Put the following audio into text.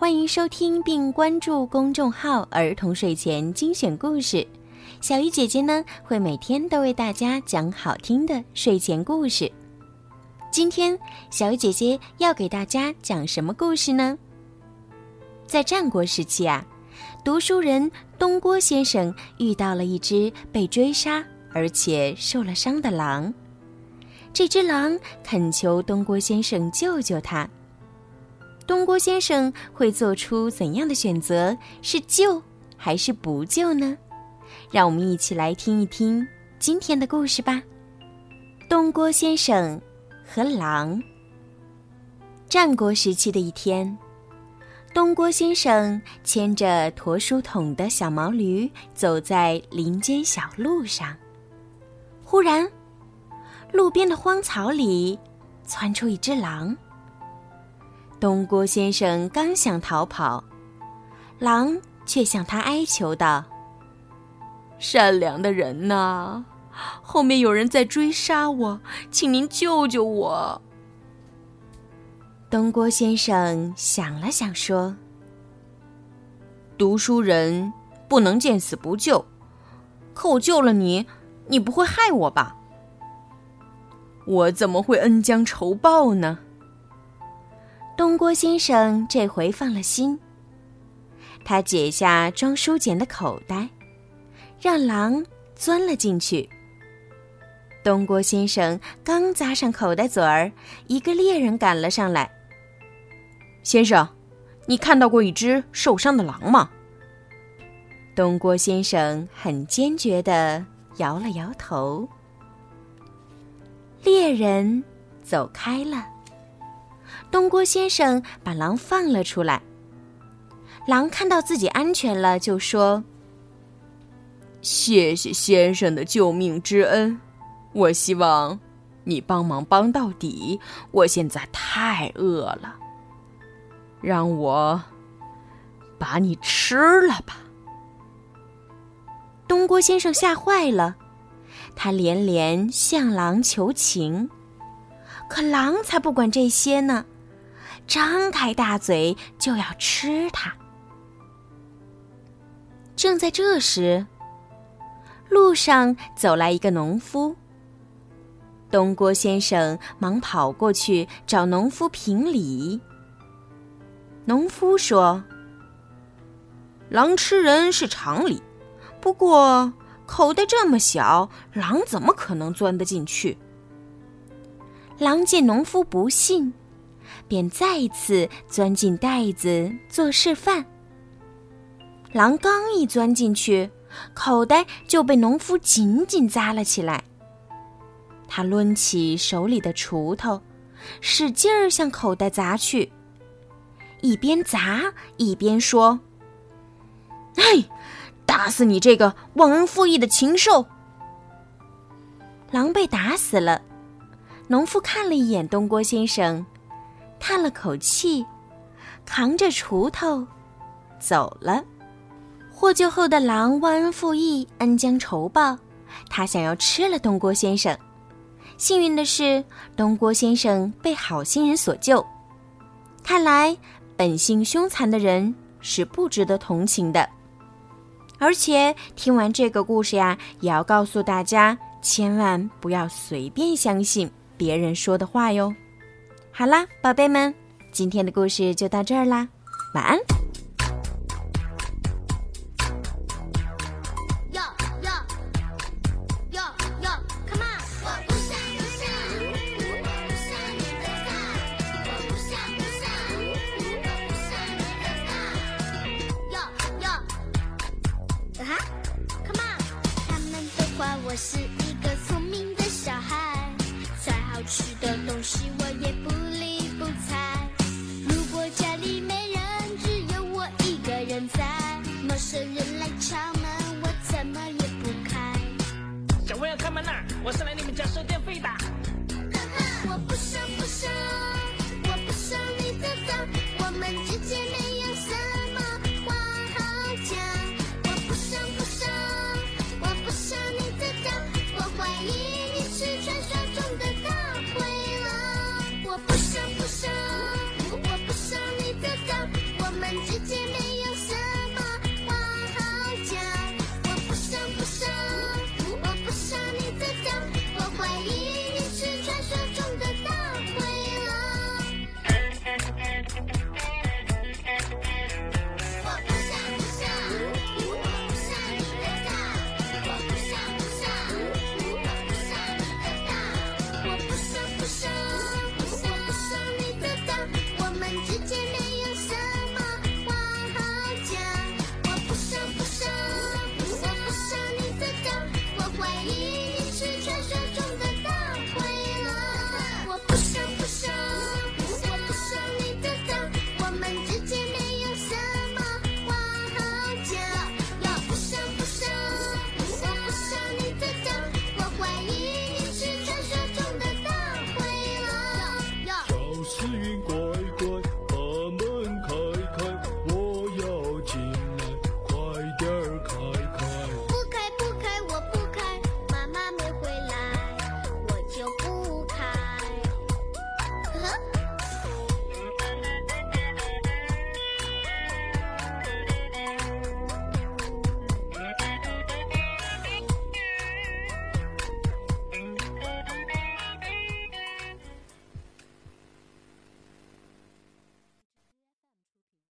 欢迎收听并关注公众号“儿童睡前精选故事”。小鱼姐姐呢，会每天都为大家讲好听的睡前故事。今天，小鱼姐姐要给大家讲什么故事呢？在战国时期啊。读书人东郭先生遇到了一只被追杀而且受了伤的狼，这只狼恳求东郭先生救救他。东郭先生会做出怎样的选择？是救还是不救呢？让我们一起来听一听今天的故事吧。东郭先生和狼。战国时期的一天。东郭先生牵着驮书桶的小毛驴走在林间小路上，忽然，路边的荒草里窜出一只狼。东郭先生刚想逃跑，狼却向他哀求道：“善良的人呐，后面有人在追杀我，请您救救我。”东郭先生想了想，说：“读书人不能见死不救，可我救了你，你不会害我吧？我怎么会恩将仇报呢？”东郭先生这回放了心，他解下装书简的口袋，让狼钻了进去。东郭先生刚扎上口袋嘴儿，一个猎人赶了上来。先生，你看到过一只受伤的狼吗？东郭先生很坚决的摇了摇头。猎人走开了。东郭先生把狼放了出来。狼看到自己安全了，就说：“谢谢先生的救命之恩，我希望你帮忙帮到底。我现在太饿了。”让我把你吃了吧！东郭先生吓坏了，他连连向狼求情，可狼才不管这些呢，张开大嘴就要吃它。正在这时，路上走来一个农夫，东郭先生忙跑过去找农夫评理。农夫说：“狼吃人是常理，不过口袋这么小，狼怎么可能钻得进去？”狼见农夫不信，便再次钻进袋子做示范。狼刚一钻进去，口袋就被农夫紧紧扎了起来。他抡起手里的锄头，使劲儿向口袋砸去。一边砸一边说：“嘿，打死你这个忘恩负义的禽兽！”狼被打死了。农夫看了一眼东郭先生，叹了口气，扛着锄头走了。获救后的狼忘恩负义、恩将仇报，他想要吃了东郭先生。幸运的是，东郭先生被好心人所救。看来。本性凶残的人是不值得同情的，而且听完这个故事呀，也要告诉大家，千万不要随便相信别人说的话哟。好啦宝贝们今天的故事就到这儿啦晚安。哟哟哟哟 come on. 我不上不上我不上你的当我不上不上我不上你的当哟哟啊 come on. 他们都夸我是一个聪明的小孩最好吃的东西我是来你们家收电。